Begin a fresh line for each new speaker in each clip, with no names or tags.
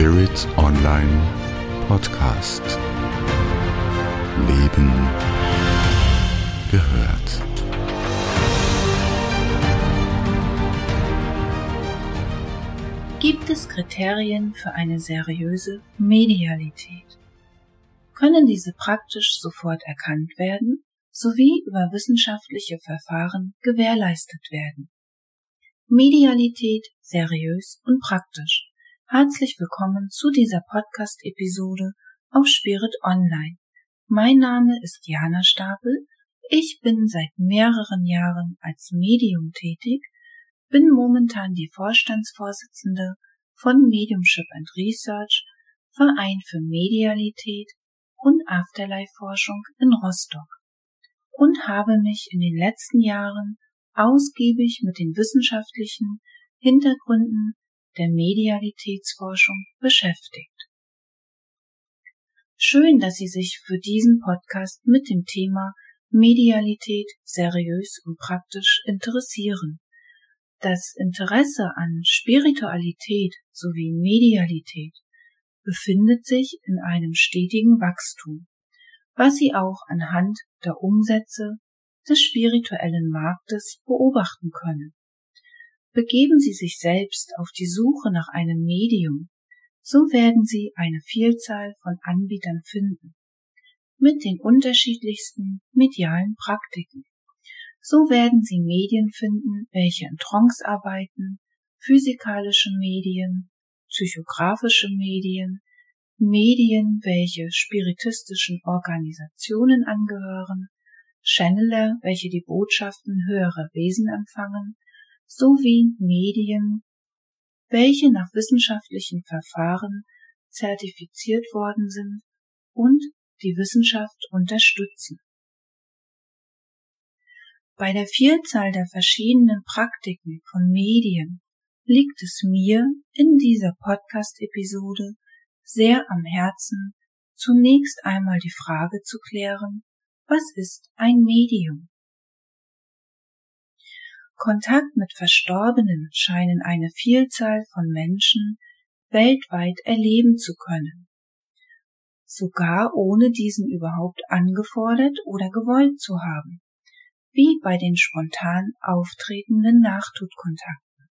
Spirit Online Podcast. Leben gehört.
Gibt es Kriterien für eine seriöse Medialität? Können diese praktisch sofort erkannt werden sowie über wissenschaftliche Verfahren gewährleistet werden? Medialität seriös und praktisch. Herzlich willkommen zu dieser Podcast-Episode auf Spirit Online. Mein Name ist Jana Stapel. Ich bin seit mehreren Jahren als Medium tätig bin momentan die Vorstandsvorsitzende von Mediumship and Research, Verein für Medialität und Afterlife-Forschung in Rostock und habe mich in den letzten Jahren ausgiebig mit den wissenschaftlichen Hintergründen der Medialitätsforschung beschäftigt. Schön, dass Sie sich für diesen Podcast mit dem Thema Medialität seriös und praktisch interessieren. Das Interesse an Spiritualität sowie Medialität befindet sich in einem stetigen Wachstum, was Sie auch anhand der Umsätze des spirituellen Marktes beobachten können. Begeben Sie sich selbst auf die Suche nach einem Medium, so werden Sie eine Vielzahl von Anbietern finden, mit den unterschiedlichsten medialen Praktiken. So werden Sie Medien finden, welche in Trance arbeiten, physikalische Medien, psychografische Medien, Medien, welche spiritistischen Organisationen angehören, Channeler, welche die Botschaften höherer Wesen empfangen, sowie Medien, welche nach wissenschaftlichen Verfahren zertifiziert worden sind und die Wissenschaft unterstützen. Bei der Vielzahl der verschiedenen Praktiken von Medien liegt es mir in dieser Podcast-Episode sehr am Herzen, zunächst einmal die Frage zu klären, was ist ein Medium? Kontakt mit Verstorbenen scheinen eine Vielzahl von Menschen weltweit erleben zu können, sogar ohne diesen überhaupt angefordert oder gewollt zu haben wie bei den spontan auftretenden Nachtodkontakten,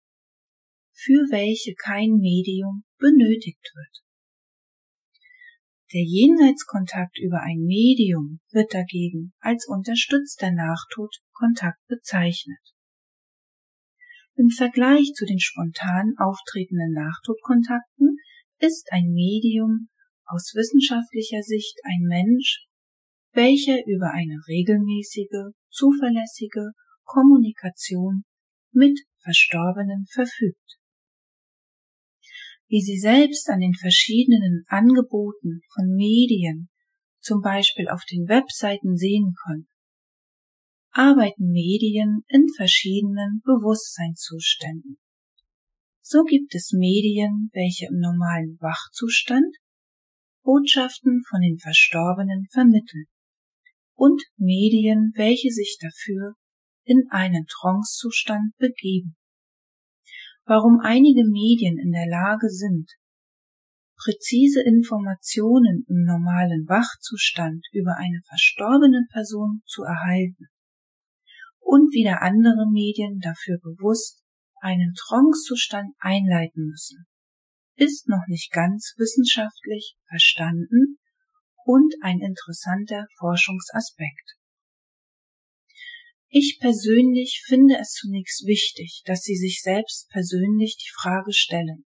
für welche kein Medium benötigt wird. Der Jenseitskontakt über ein Medium wird dagegen als unterstützter Nachtodkontakt bezeichnet. Im Vergleich zu den spontan auftretenden Nachtodkontakten ist ein Medium aus wissenschaftlicher Sicht ein Mensch, welcher über eine regelmäßige, zuverlässige Kommunikation mit Verstorbenen verfügt. Wie Sie selbst an den verschiedenen Angeboten von Medien, zum Beispiel auf den Webseiten sehen können, arbeiten Medien in verschiedenen Bewusstseinszuständen. So gibt es Medien, welche im normalen Wachzustand Botschaften von den Verstorbenen vermitteln und Medien, welche sich dafür in einen Trancezustand begeben. Warum einige Medien in der Lage sind, präzise Informationen im normalen Wachzustand über eine verstorbene Person zu erhalten und wieder andere Medien dafür bewusst einen Trancezustand einleiten müssen, ist noch nicht ganz wissenschaftlich verstanden und ein interessanter Forschungsaspekt. Ich persönlich finde es zunächst wichtig, dass Sie sich selbst persönlich die Frage stellen,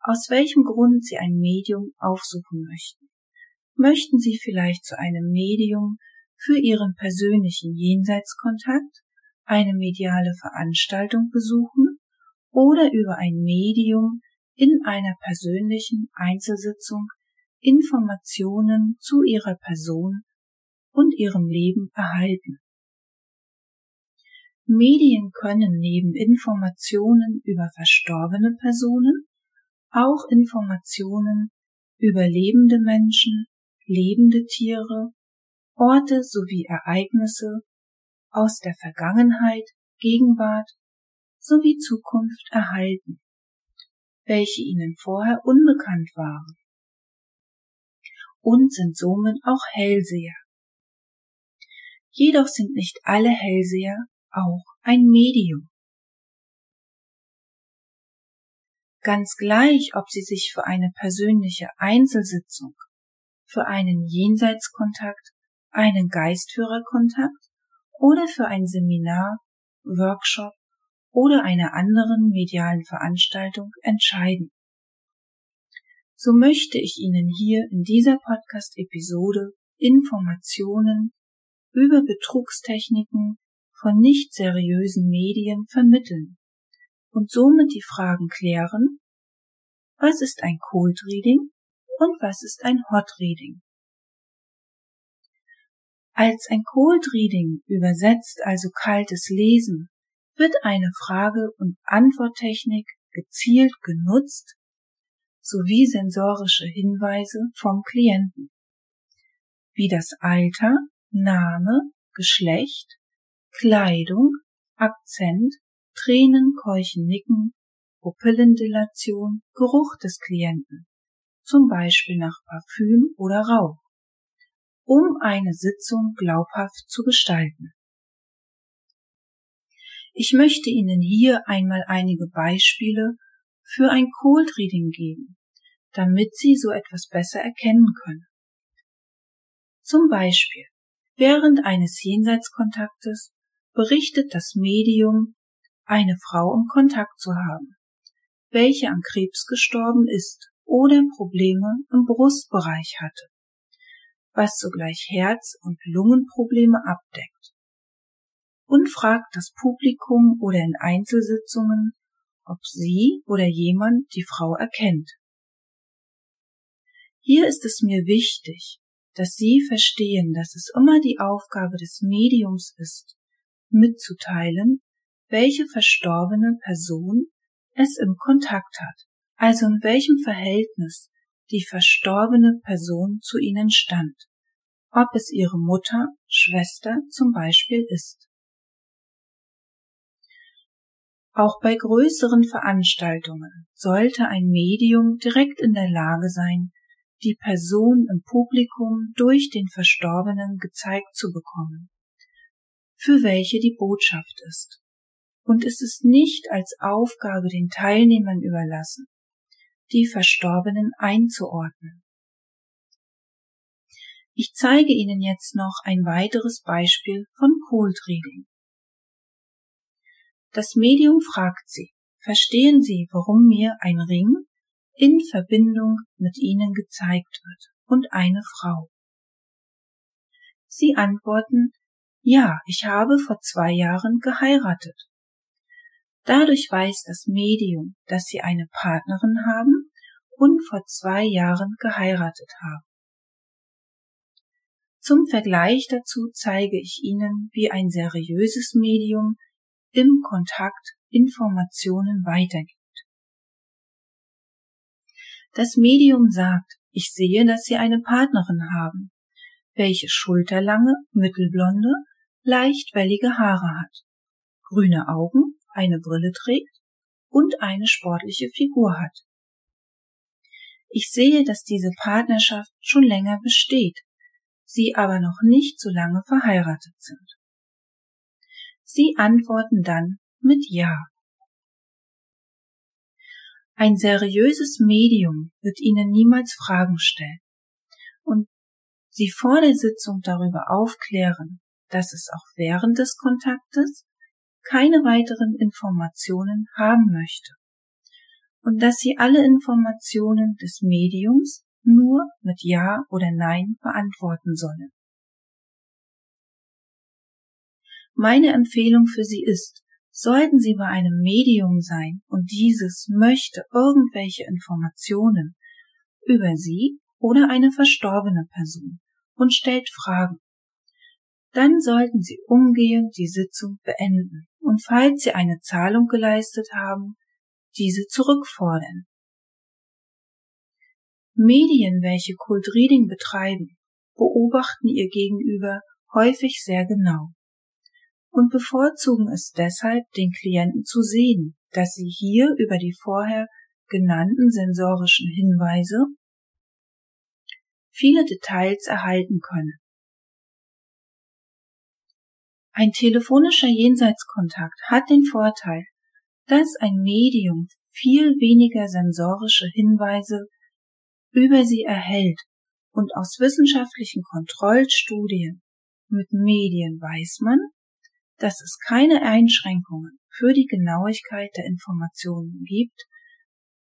aus welchem Grund Sie ein Medium aufsuchen möchten. Möchten Sie vielleicht zu einem Medium für Ihren persönlichen Jenseitskontakt, eine mediale Veranstaltung besuchen oder über ein Medium in einer persönlichen Einzelsitzung Informationen zu ihrer Person und ihrem Leben erhalten. Medien können neben Informationen über verstorbene Personen auch Informationen über lebende Menschen, lebende Tiere, Orte sowie Ereignisse aus der Vergangenheit, Gegenwart sowie Zukunft erhalten. welche ihnen vorher unbekannt waren und sind somit auch Hellseher. Jedoch sind nicht alle Hellseher auch ein Medium. Ganz gleich, ob sie sich für eine persönliche Einzelsitzung, für einen Jenseitskontakt, einen Geistführerkontakt oder für ein Seminar, Workshop oder einer anderen medialen Veranstaltung entscheiden. So möchte ich Ihnen hier in dieser Podcast-Episode Informationen über Betrugstechniken von nicht seriösen Medien vermitteln und somit die Fragen klären, was ist ein Cold Reading und was ist ein Hot Reading? Als ein Cold Reading übersetzt also kaltes Lesen wird eine Frage- und Antworttechnik gezielt genutzt sowie sensorische Hinweise vom Klienten, wie das Alter, Name, Geschlecht, Kleidung, Akzent, Tränen, Keuchen, Nicken, Pupillendilation, Geruch des Klienten, zum Beispiel nach Parfüm oder Rauch, um eine Sitzung glaubhaft zu gestalten. Ich möchte Ihnen hier einmal einige Beispiele für ein Cold Reading geben, damit Sie so etwas besser erkennen können. Zum Beispiel, während eines Jenseitskontaktes berichtet das Medium, eine Frau im Kontakt zu haben, welche an Krebs gestorben ist oder Probleme im Brustbereich hatte, was sogleich Herz- und Lungenprobleme abdeckt und fragt das Publikum oder in Einzelsitzungen, ob sie oder jemand die Frau erkennt. Hier ist es mir wichtig, dass Sie verstehen, dass es immer die Aufgabe des Mediums ist, mitzuteilen, welche verstorbene Person es im Kontakt hat, also in welchem Verhältnis die verstorbene Person zu ihnen stand, ob es ihre Mutter, Schwester zum Beispiel ist. Auch bei größeren Veranstaltungen sollte ein Medium direkt in der Lage sein, die Person im Publikum durch den Verstorbenen gezeigt zu bekommen, für welche die Botschaft ist. Und es ist nicht als Aufgabe den Teilnehmern überlassen, die Verstorbenen einzuordnen. Ich zeige Ihnen jetzt noch ein weiteres Beispiel von Cold Reading. Das Medium fragt sie, verstehen Sie, warum mir ein Ring in Verbindung mit Ihnen gezeigt wird und eine Frau? Sie antworten, ja, ich habe vor zwei Jahren geheiratet. Dadurch weiß das Medium, dass Sie eine Partnerin haben und vor zwei Jahren geheiratet haben. Zum Vergleich dazu zeige ich Ihnen, wie ein seriöses Medium im Kontakt Informationen weitergibt. Das Medium sagt, ich sehe, dass Sie eine Partnerin haben, welche schulterlange, mittelblonde, leicht wellige Haare hat, grüne Augen, eine Brille trägt und eine sportliche Figur hat. Ich sehe, dass diese Partnerschaft schon länger besteht, sie aber noch nicht so lange verheiratet sind. Sie antworten dann mit Ja. Ein seriöses Medium wird Ihnen niemals Fragen stellen und Sie vor der Sitzung darüber aufklären, dass es auch während des Kontaktes keine weiteren Informationen haben möchte und dass Sie alle Informationen des Mediums nur mit Ja oder Nein beantworten sollen. Meine Empfehlung für Sie ist, sollten Sie bei einem Medium sein und dieses möchte irgendwelche Informationen über Sie oder eine verstorbene Person und stellt Fragen, dann sollten Sie umgehend die Sitzung beenden und falls Sie eine Zahlung geleistet haben, diese zurückfordern. Medien, welche Reading betreiben, beobachten ihr Gegenüber häufig sehr genau und bevorzugen es deshalb, den Klienten zu sehen, dass sie hier über die vorher genannten sensorischen Hinweise viele Details erhalten könne. Ein telefonischer Jenseitskontakt hat den Vorteil, dass ein Medium viel weniger sensorische Hinweise über sie erhält und aus wissenschaftlichen Kontrollstudien mit Medien weiß man, dass es keine Einschränkungen für die Genauigkeit der Informationen gibt,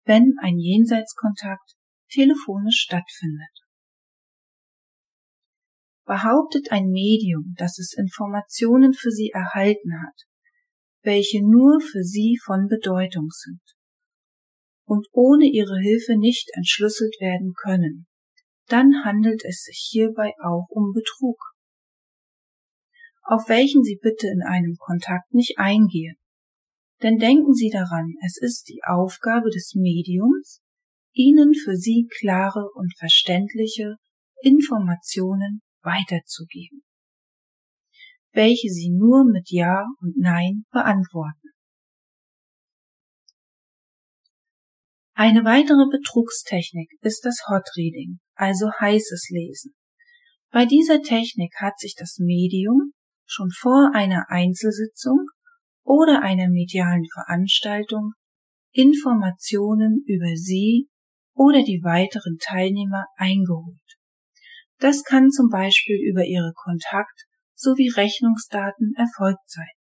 wenn ein Jenseitskontakt telefonisch stattfindet. Behauptet ein Medium, dass es Informationen für sie erhalten hat, welche nur für sie von Bedeutung sind und ohne ihre Hilfe nicht entschlüsselt werden können, dann handelt es sich hierbei auch um Betrug auf welchen Sie bitte in einem Kontakt nicht eingehen. Denn denken Sie daran, es ist die Aufgabe des Mediums, Ihnen für Sie klare und verständliche Informationen weiterzugeben, welche Sie nur mit Ja und Nein beantworten. Eine weitere Betrugstechnik ist das Hot Reading, also heißes Lesen. Bei dieser Technik hat sich das Medium schon vor einer Einzelsitzung oder einer medialen Veranstaltung Informationen über Sie oder die weiteren Teilnehmer eingeholt. Das kann zum Beispiel über Ihre Kontakt- sowie Rechnungsdaten erfolgt sein.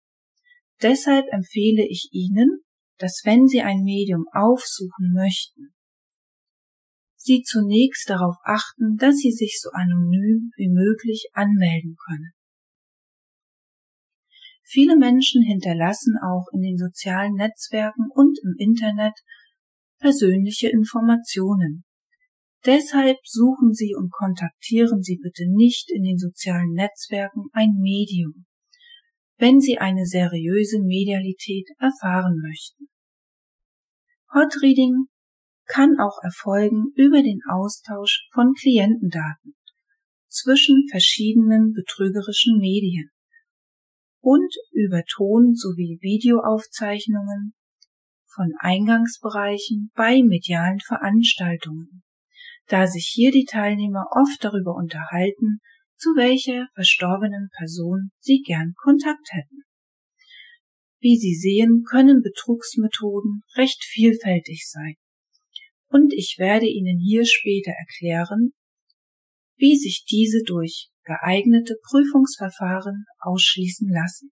Deshalb empfehle ich Ihnen, dass wenn Sie ein Medium aufsuchen möchten, Sie zunächst darauf achten, dass Sie sich so anonym wie möglich anmelden können. Viele Menschen hinterlassen auch in den sozialen Netzwerken und im Internet persönliche Informationen. Deshalb suchen Sie und kontaktieren Sie bitte nicht in den sozialen Netzwerken ein Medium, wenn Sie eine seriöse Medialität erfahren möchten. Hot Reading kann auch erfolgen über den Austausch von Klientendaten zwischen verschiedenen betrügerischen Medien und über Ton- sowie Videoaufzeichnungen von Eingangsbereichen bei medialen Veranstaltungen, da sich hier die Teilnehmer oft darüber unterhalten, zu welcher verstorbenen Person sie gern Kontakt hätten. Wie Sie sehen, können Betrugsmethoden recht vielfältig sein. Und ich werde Ihnen hier später erklären, wie sich diese durch geeignete Prüfungsverfahren ausschließen lassen.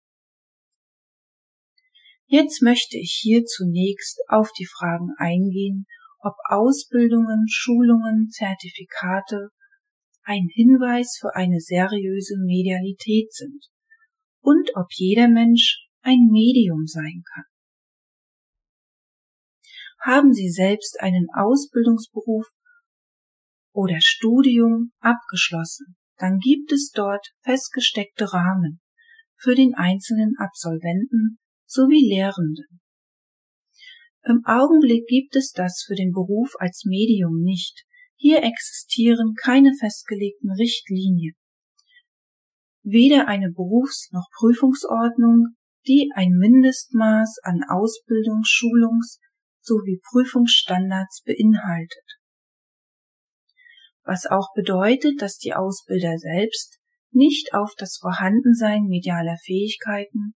Jetzt möchte ich hier zunächst auf die Fragen eingehen, ob Ausbildungen, Schulungen, Zertifikate ein Hinweis für eine seriöse Medialität sind und ob jeder Mensch ein Medium sein kann. Haben Sie selbst einen Ausbildungsberuf oder Studium abgeschlossen, dann gibt es dort festgesteckte Rahmen für den einzelnen Absolventen sowie Lehrenden. Im Augenblick gibt es das für den Beruf als Medium nicht. Hier existieren keine festgelegten Richtlinien. Weder eine Berufs- noch Prüfungsordnung, die ein Mindestmaß an Ausbildungs-, Schulungs- sowie Prüfungsstandards beinhaltet was auch bedeutet, dass die Ausbilder selbst nicht auf das Vorhandensein medialer Fähigkeiten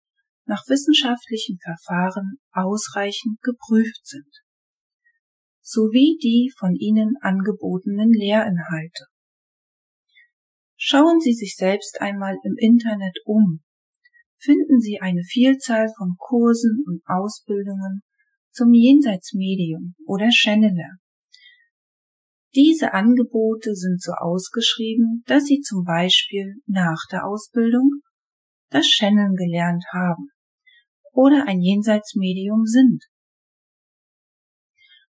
nach wissenschaftlichen Verfahren ausreichend geprüft sind, sowie die von ihnen angebotenen Lehrinhalte. Schauen Sie sich selbst einmal im Internet um. Finden Sie eine Vielzahl von Kursen und Ausbildungen zum Jenseitsmedium oder Channeler diese Angebote sind so ausgeschrieben, dass Sie zum Beispiel nach der Ausbildung das Channeln gelernt haben oder ein Jenseitsmedium sind.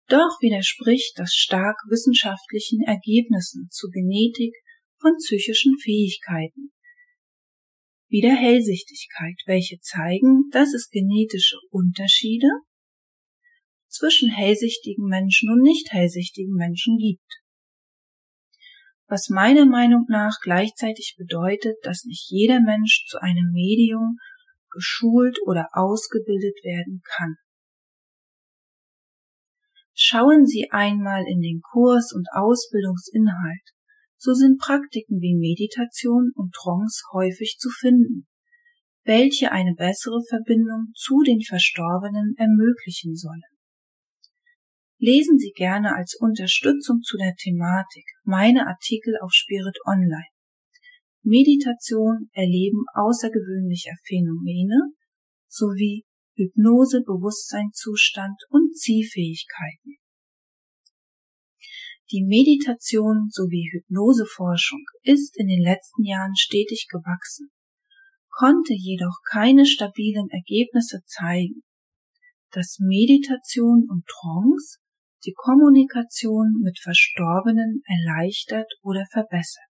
Doch widerspricht das stark wissenschaftlichen Ergebnissen zu Genetik von psychischen Fähigkeiten, wie der Hellsichtigkeit, welche zeigen, dass es genetische Unterschiede zwischen hellsichtigen Menschen und nicht hellsichtigen Menschen gibt. Was meiner Meinung nach gleichzeitig bedeutet, dass nicht jeder Mensch zu einem Medium geschult oder ausgebildet werden kann. Schauen Sie einmal in den Kurs und Ausbildungsinhalt, so sind Praktiken wie Meditation und Trance häufig zu finden, welche eine bessere Verbindung zu den Verstorbenen ermöglichen sollen. Lesen Sie gerne als Unterstützung zu der Thematik meine Artikel auf Spirit Online. Meditation erleben außergewöhnlicher Phänomene sowie Hypnose, Bewusstseinszustand und Zielfähigkeiten. Die Meditation sowie Hypnoseforschung ist in den letzten Jahren stetig gewachsen, konnte jedoch keine stabilen Ergebnisse zeigen, dass Meditation und Trance die Kommunikation mit Verstorbenen erleichtert oder verbessert.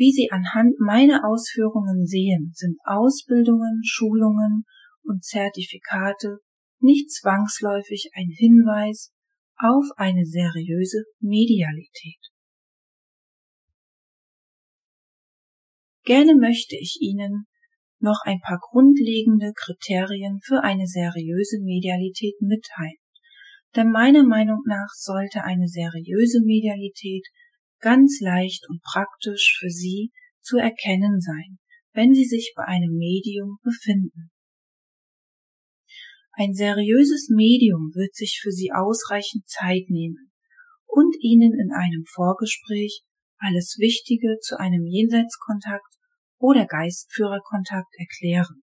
Wie Sie anhand meiner Ausführungen sehen, sind Ausbildungen, Schulungen und Zertifikate nicht zwangsläufig ein Hinweis auf eine seriöse Medialität. Gerne möchte ich Ihnen noch ein paar grundlegende Kriterien für eine seriöse Medialität mitteilen. Denn meiner Meinung nach sollte eine seriöse Medialität ganz leicht und praktisch für Sie zu erkennen sein, wenn Sie sich bei einem Medium befinden. Ein seriöses Medium wird sich für Sie ausreichend Zeit nehmen und Ihnen in einem Vorgespräch alles Wichtige zu einem Jenseitskontakt oder Geistführerkontakt erklären.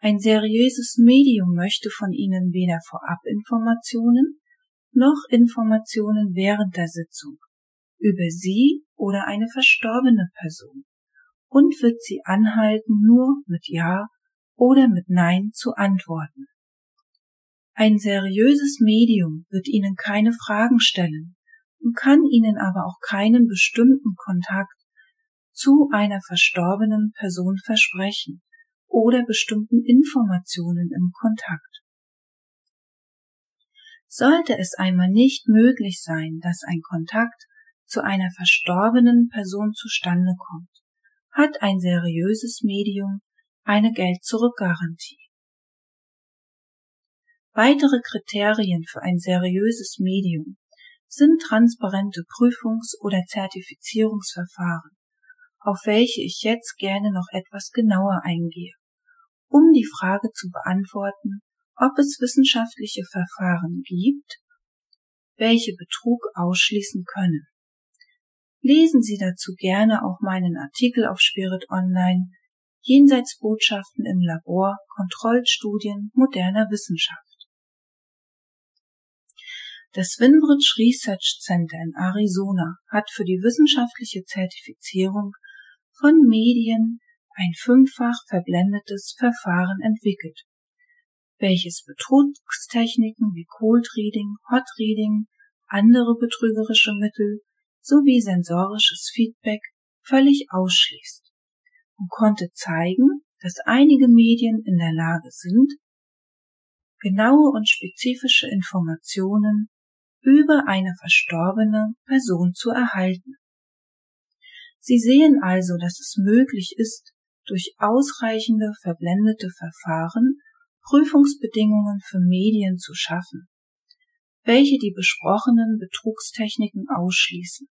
Ein seriöses Medium möchte von Ihnen weder Vorabinformationen noch Informationen während der Sitzung über Sie oder eine verstorbene Person und wird Sie anhalten, nur mit Ja oder mit Nein zu antworten. Ein seriöses Medium wird Ihnen keine Fragen stellen und kann Ihnen aber auch keinen bestimmten Kontakt zu einer verstorbenen Person versprechen oder bestimmten Informationen im Kontakt. Sollte es einmal nicht möglich sein, dass ein Kontakt zu einer verstorbenen Person zustande kommt, hat ein seriöses Medium eine Geld-Zurück-Garantie. Weitere Kriterien für ein seriöses Medium sind transparente Prüfungs- oder Zertifizierungsverfahren, auf welche ich jetzt gerne noch etwas genauer eingehe, um die Frage zu beantworten, ob es wissenschaftliche Verfahren gibt, welche Betrug ausschließen können. Lesen Sie dazu gerne auch meinen Artikel auf Spirit Online Jenseitsbotschaften im Labor, Kontrollstudien moderner Wissenschaft. Das Winbridge Research Center in Arizona hat für die wissenschaftliche Zertifizierung von Medien ein fünffach verblendetes Verfahren entwickelt, welches Betrugstechniken wie Cold Reading, Hot Reading, andere betrügerische Mittel sowie sensorisches Feedback völlig ausschließt und konnte zeigen, dass einige Medien in der Lage sind, genaue und spezifische Informationen über eine verstorbene Person zu erhalten. Sie sehen also, dass es möglich ist, durch ausreichende verblendete Verfahren Prüfungsbedingungen für Medien zu schaffen, welche die besprochenen Betrugstechniken ausschließen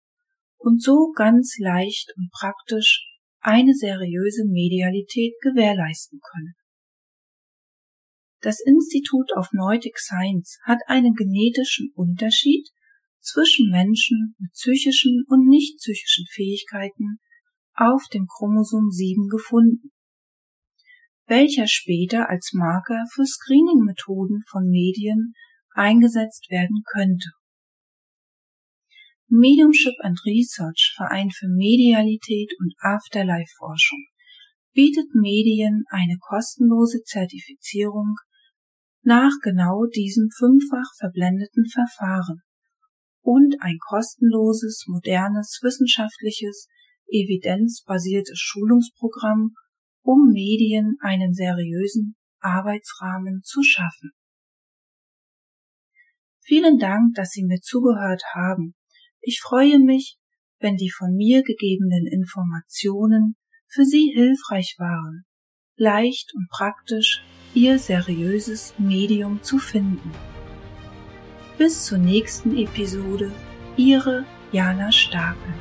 und so ganz leicht und praktisch eine seriöse Medialität gewährleisten können. Das Institut of Neutic Science hat einen genetischen Unterschied zwischen Menschen mit psychischen und nicht psychischen Fähigkeiten auf dem Chromosom 7 gefunden, welcher später als Marker für Screening-Methoden von Medien eingesetzt werden könnte. Mediumship and Research Verein für Medialität und Afterlife-Forschung bietet Medien eine kostenlose Zertifizierung nach genau diesem fünffach verblendeten Verfahren und ein kostenloses, modernes, wissenschaftliches, evidenzbasiertes Schulungsprogramm, um Medien einen seriösen Arbeitsrahmen zu schaffen. Vielen Dank, dass Sie mir zugehört haben. Ich freue mich, wenn die von mir gegebenen Informationen für Sie hilfreich waren, leicht und praktisch Ihr seriöses Medium zu finden. Bis zur nächsten Episode, Ihre Jana Stapel.